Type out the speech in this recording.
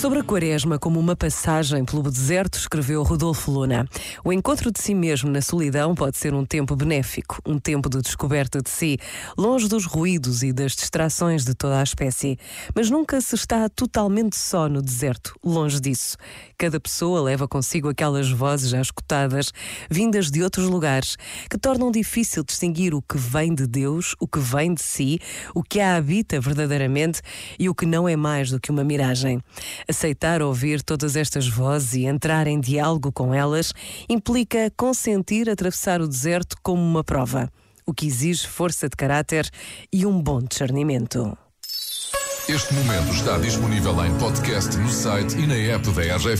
Sobre a quaresma como uma passagem pelo deserto, escreveu Rodolfo Luna. O encontro de si mesmo na solidão pode ser um tempo benéfico, um tempo de descoberta de si, longe dos ruídos e das distrações de toda a espécie. Mas nunca se está totalmente só no deserto, longe disso. Cada pessoa leva consigo aquelas vozes já escutadas, vindas de outros lugares, que tornam difícil distinguir o que vem de Deus, o que vem de si, o que a habita verdadeiramente e o que não é mais do que uma miragem. Aceitar ouvir todas estas vozes e entrar em diálogo com elas implica consentir atravessar o deserto como uma prova, o que exige força de caráter e um bom discernimento. Este momento está disponível em podcast no site e na app da RGF.